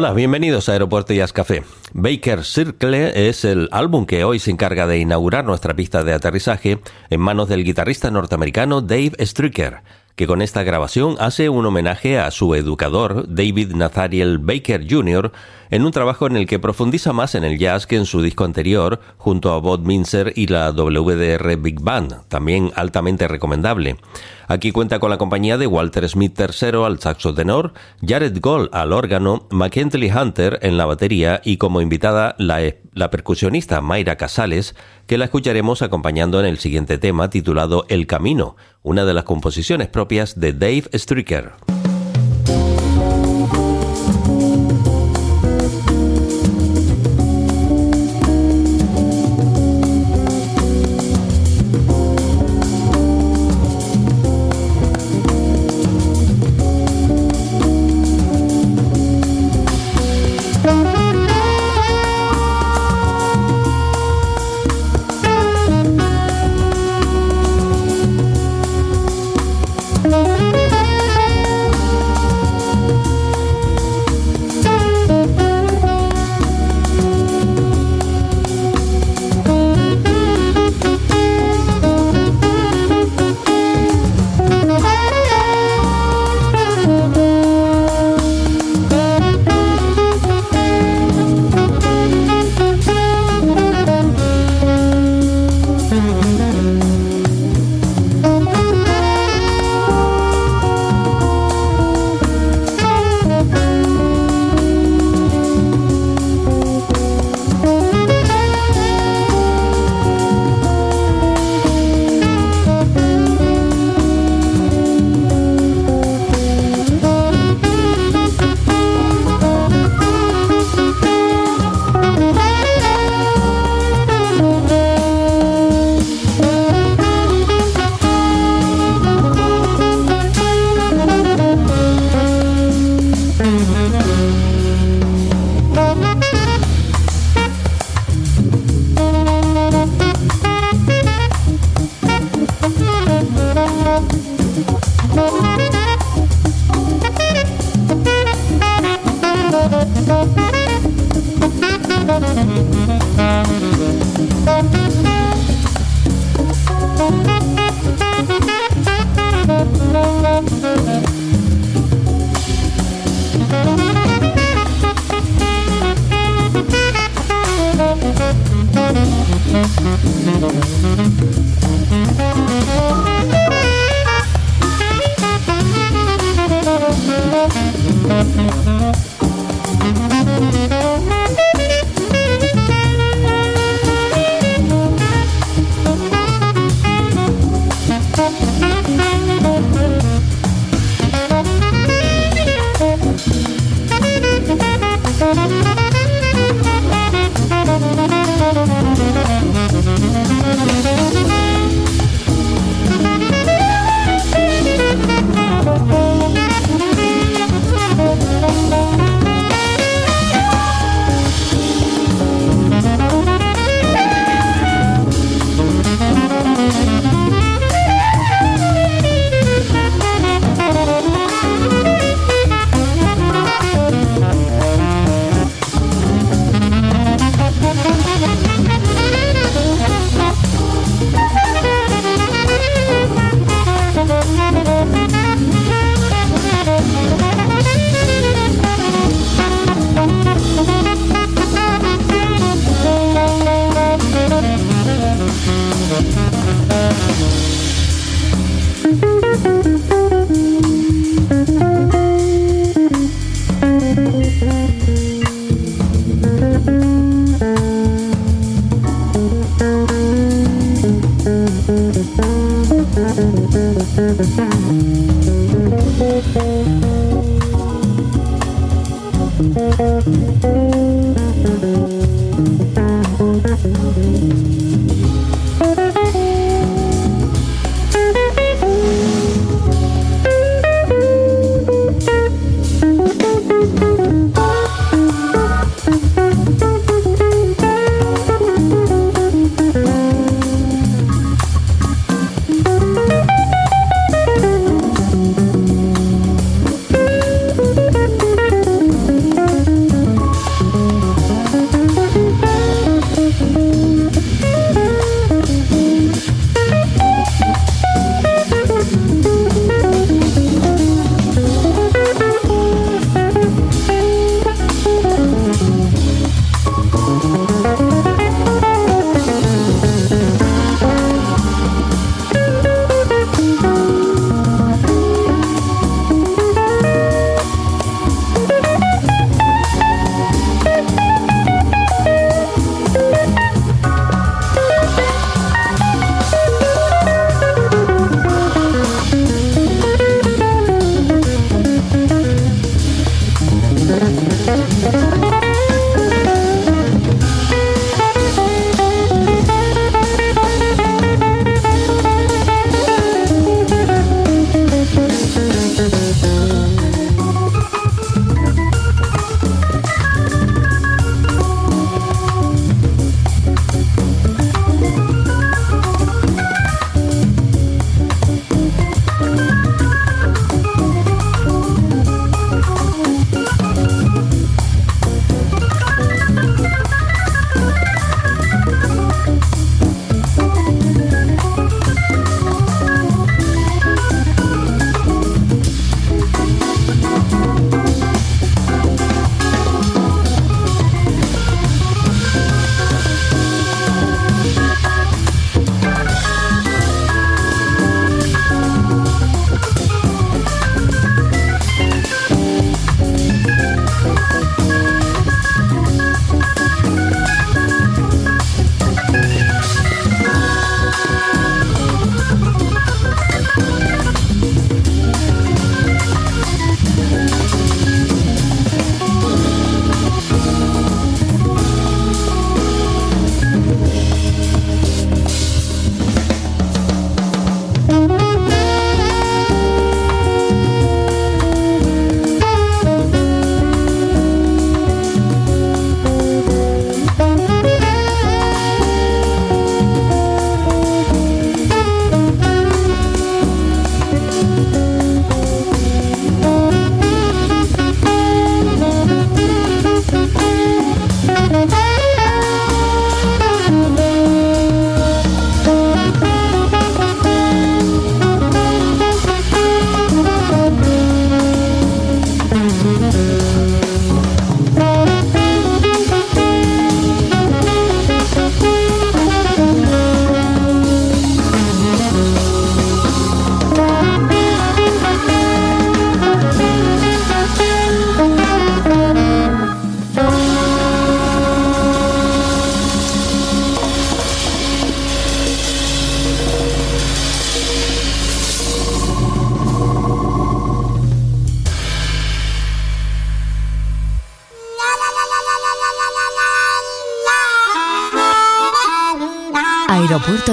Hola, bienvenidos a Aeropuerto Jazz Café. Baker Circle es el álbum que hoy se encarga de inaugurar nuestra pista de aterrizaje en manos del guitarrista norteamericano Dave Stricker, que con esta grabación hace un homenaje a su educador, David Nathaniel Baker Jr., en un trabajo en el que profundiza más en el jazz que en su disco anterior, junto a Bob Minzer y la WDR Big Band, también altamente recomendable. Aquí cuenta con la compañía de Walter Smith III al saxo tenor, Jared Gold al órgano, McKinley Hunter en la batería y como invitada la, la percusionista Mayra Casales, que la escucharemos acompañando en el siguiente tema titulado El Camino, una de las composiciones propias de Dave Stricker.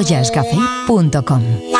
aeropuertojazzcafé.com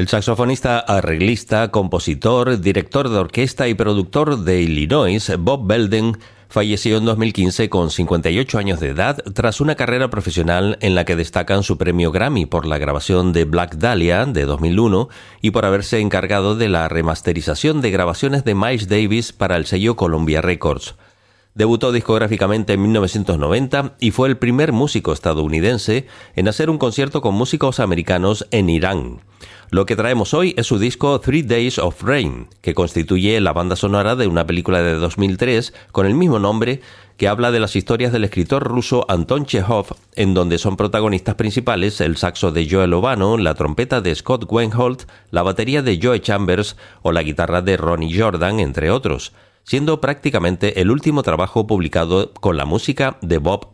El saxofonista, arreglista, compositor, director de orquesta y productor de Illinois, Bob Belden, falleció en 2015 con 58 años de edad tras una carrera profesional en la que destacan su premio Grammy por la grabación de Black Dahlia de 2001 y por haberse encargado de la remasterización de grabaciones de Miles Davis para el sello Columbia Records. Debutó discográficamente en 1990 y fue el primer músico estadounidense en hacer un concierto con músicos americanos en Irán. Lo que traemos hoy es su disco Three Days of Rain, que constituye la banda sonora de una película de 2003 con el mismo nombre que habla de las historias del escritor ruso Anton Chekhov, en donde son protagonistas principales el saxo de Joel Obano, la trompeta de Scott Weinhold, la batería de Joe Chambers o la guitarra de Ronnie Jordan, entre otros siendo prácticamente el último trabajo publicado con la música de Bob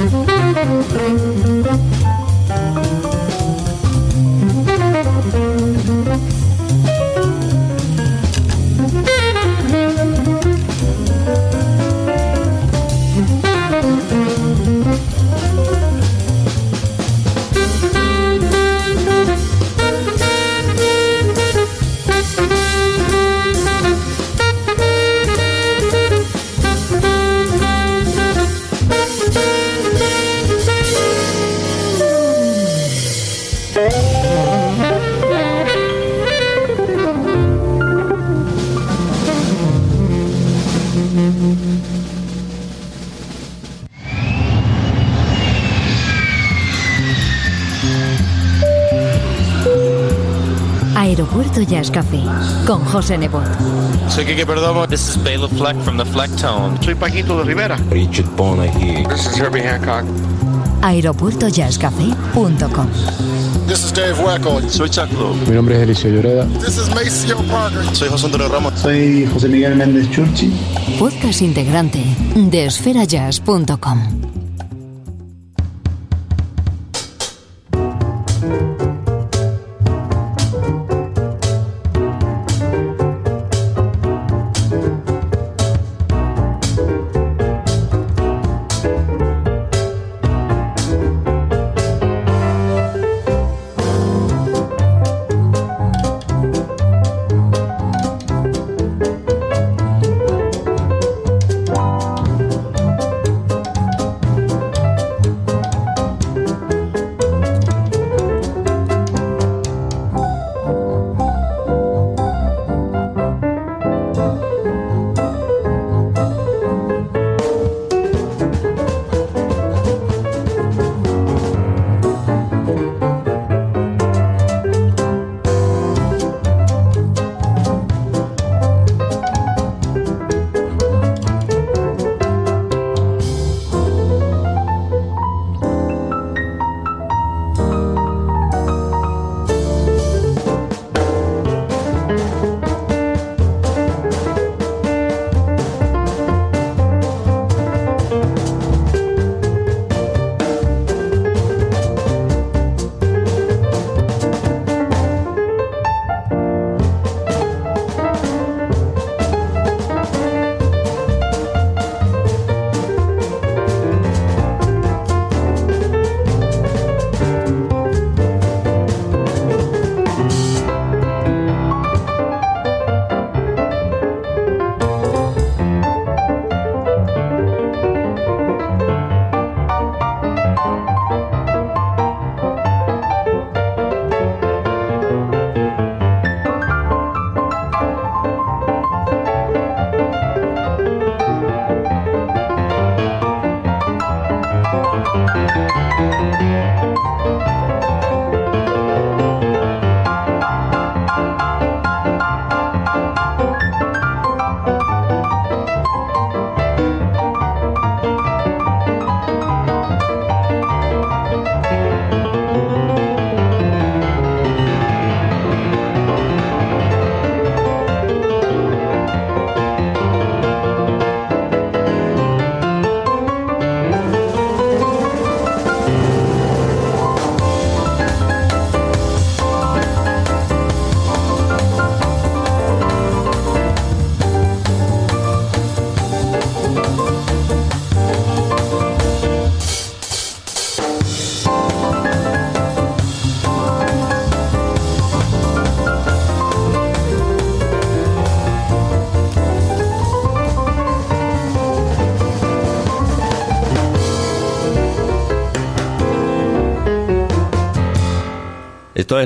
Belden. Aeropuerto Jazz Café con José Nebot. Soy Kike Perdomo. This is Bela Fleck from the Flecktone. Soy Paquito de Rivera. Richard Bona here. This is Herbie Hancock. aeropuertojazzcafé.com This is Dave Weckel. Soy Chuck Lowe. Mi nombre es Eliseo Lloreda. This is Maceo Parker. Soy José Antonio Ramos. Soy José Miguel Méndez Churchi. Podcast integrante de esferajazz.com.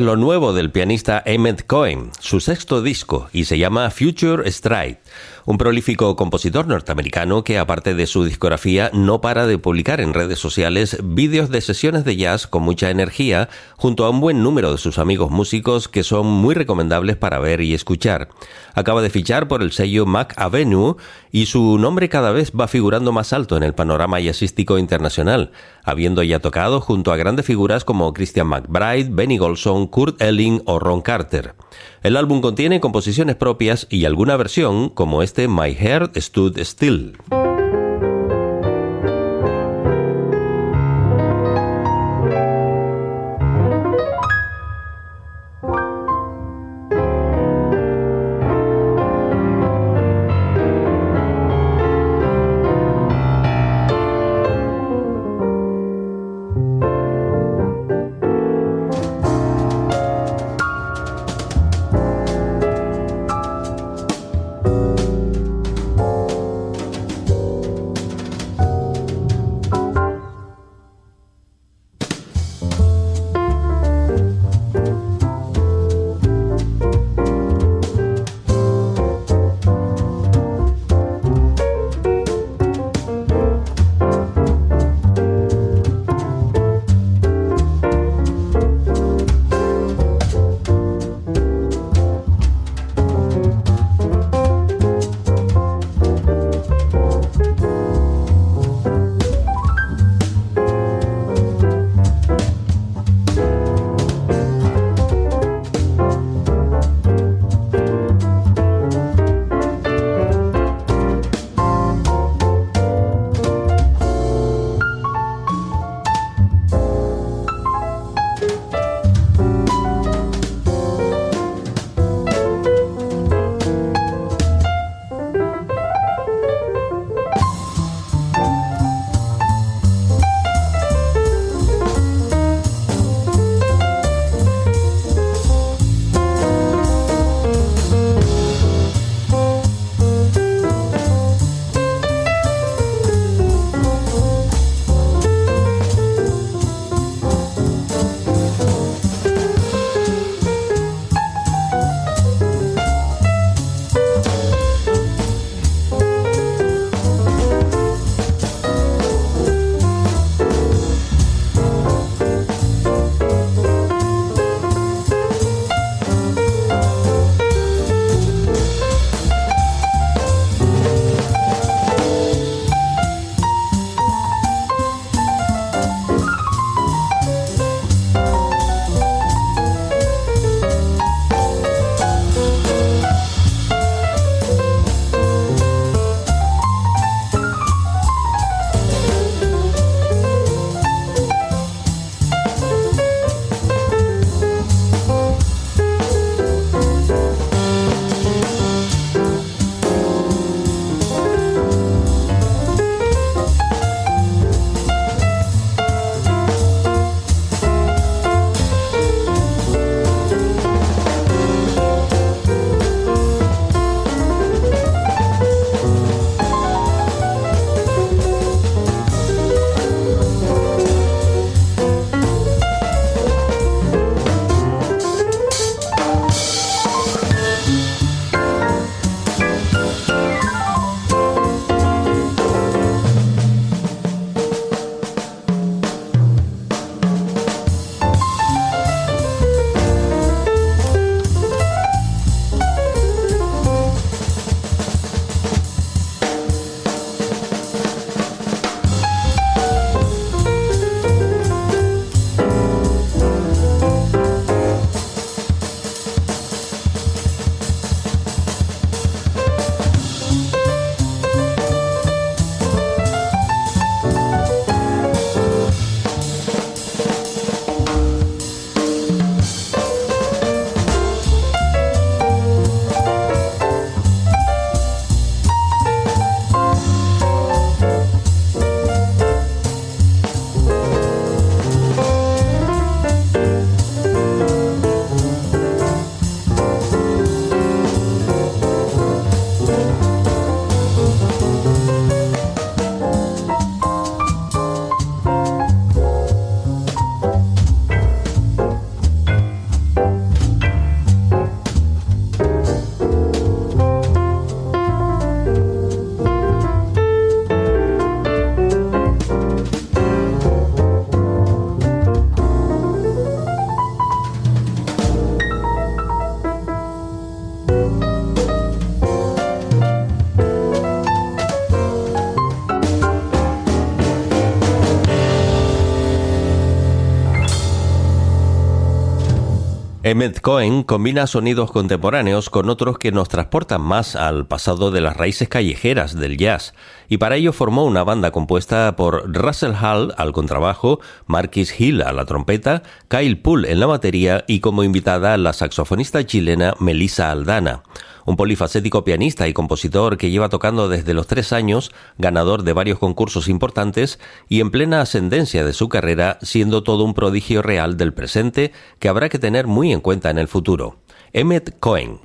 Lo nuevo del pianista Emmett Cohen, su sexto disco, y se llama Future Stride un prolífico compositor norteamericano que, aparte de su discografía, no para de publicar en redes sociales vídeos de sesiones de jazz con mucha energía, junto a un buen número de sus amigos músicos que son muy recomendables para ver y escuchar. Acaba de fichar por el sello Mac Avenue y su nombre cada vez va figurando más alto en el panorama jazzístico internacional, habiendo ya tocado junto a grandes figuras como Christian McBride, Benny Golson, Kurt Elling o Ron Carter. El álbum contiene composiciones propias y alguna versión, como este My Heart Stood Still. Emmett Cohen combina sonidos contemporáneos con otros que nos transportan más al pasado de las raíces callejeras del jazz, y para ello formó una banda compuesta por Russell Hall al contrabajo, Marquis Hill a la trompeta, Kyle Poole en la batería y como invitada la saxofonista chilena Melissa Aldana un polifacético pianista y compositor que lleva tocando desde los tres años, ganador de varios concursos importantes y en plena ascendencia de su carrera, siendo todo un prodigio real del presente que habrá que tener muy en cuenta en el futuro. Emmett Cohen.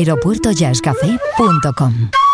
aeropuertojazzcafé.com.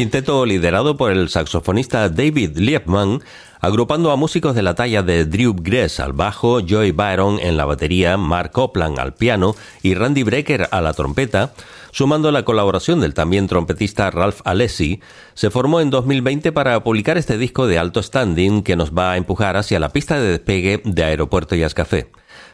quinteto liderado por el saxofonista David Liebman, agrupando a músicos de la talla de Drew Gress al bajo, Joy Byron en la batería, Mark Copland al piano y Randy Brecker a la trompeta, sumando la colaboración del también trompetista Ralph Alessi, se formó en 2020 para publicar este disco de alto standing que nos va a empujar hacia la pista de despegue de Aeropuerto Jazz Café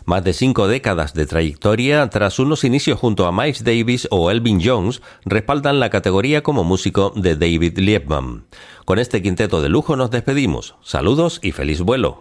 más de cinco décadas de trayectoria, tras unos inicios junto a Miles Davis o Elvin Jones, respaldan la categoría como músico de David Liebman. Con este quinteto de lujo nos despedimos. Saludos y feliz vuelo.